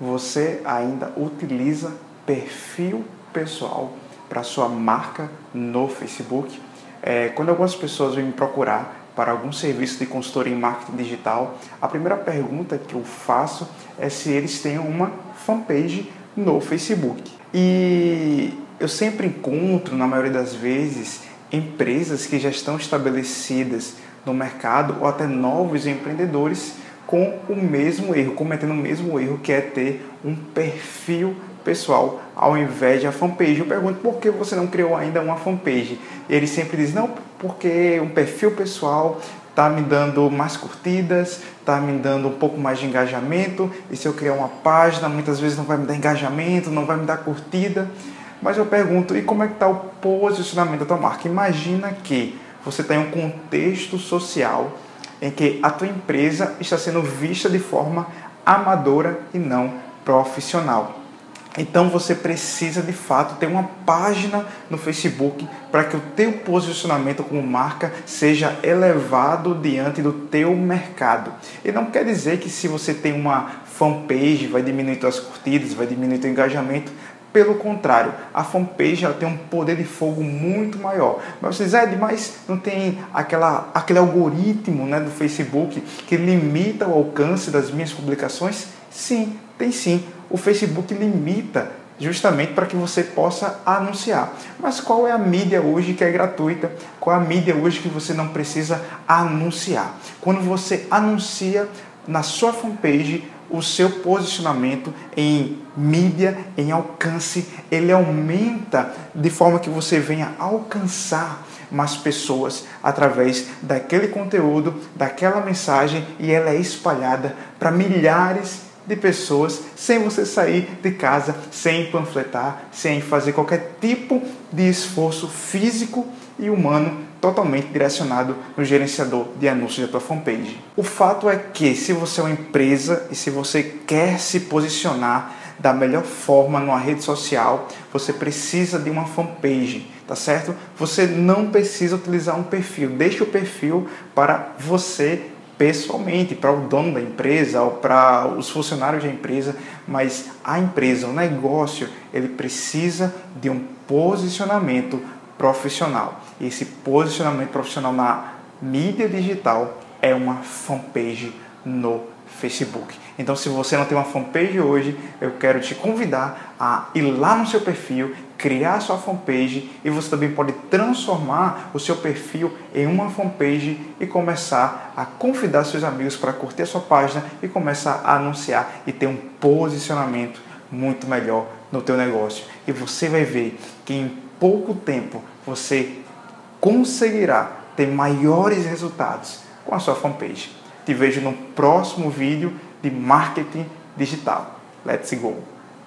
Você ainda utiliza perfil pessoal para sua marca no Facebook? É, quando algumas pessoas vêm me procurar para algum serviço de consultoria em marketing digital, a primeira pergunta que eu faço é se eles têm uma fanpage no Facebook. E eu sempre encontro, na maioria das vezes, empresas que já estão estabelecidas no mercado ou até novos empreendedores com o mesmo erro, cometendo o mesmo erro que é ter um perfil pessoal ao invés de a fanpage. Eu pergunto por que você não criou ainda uma fanpage? Ele sempre diz: não, porque um perfil pessoal está me dando mais curtidas, está me dando um pouco mais de engajamento. E se eu criar uma página, muitas vezes não vai me dar engajamento, não vai me dar curtida. Mas eu pergunto: e como é que está o posicionamento da tua marca? Imagina que você tem um contexto social em que a tua empresa está sendo vista de forma amadora e não profissional. Então você precisa de fato ter uma página no Facebook para que o teu posicionamento como marca seja elevado diante do teu mercado. E não quer dizer que se você tem uma fanpage vai diminuir suas curtidas, vai diminuir teu engajamento. Pelo contrário, a fanpage ela tem um poder de fogo muito maior. Mas vocês é demais, não tem aquela, aquele algoritmo né, do Facebook que limita o alcance das minhas publicações? Sim, tem sim. O Facebook limita justamente para que você possa anunciar. Mas qual é a mídia hoje que é gratuita? Qual é a mídia hoje que você não precisa anunciar? Quando você anuncia na sua fanpage, o seu posicionamento em mídia, em alcance, ele aumenta de forma que você venha alcançar mais pessoas através daquele conteúdo, daquela mensagem e ela é espalhada para milhares de pessoas sem você sair de casa, sem panfletar, sem fazer qualquer tipo de esforço físico e humano totalmente direcionado no gerenciador de anúncios da tua fanpage. O fato é que se você é uma empresa e se você quer se posicionar da melhor forma numa rede social, você precisa de uma fanpage, tá certo? Você não precisa utilizar um perfil. Deixe o perfil para você pessoalmente, para o dono da empresa ou para os funcionários da empresa, mas a empresa, o negócio, ele precisa de um posicionamento profissional. E esse posicionamento profissional na mídia digital é uma fanpage no Facebook. Então, se você não tem uma fanpage hoje, eu quero te convidar a ir lá no seu perfil, criar a sua fanpage e você também pode transformar o seu perfil em uma fanpage e começar a convidar seus amigos para curtir a sua página e começar a anunciar e ter um posicionamento muito melhor no teu negócio. E você vai ver que em pouco tempo você conseguirá ter maiores resultados com a sua fanpage. Te vejo no próximo vídeo de marketing digital. Let's go!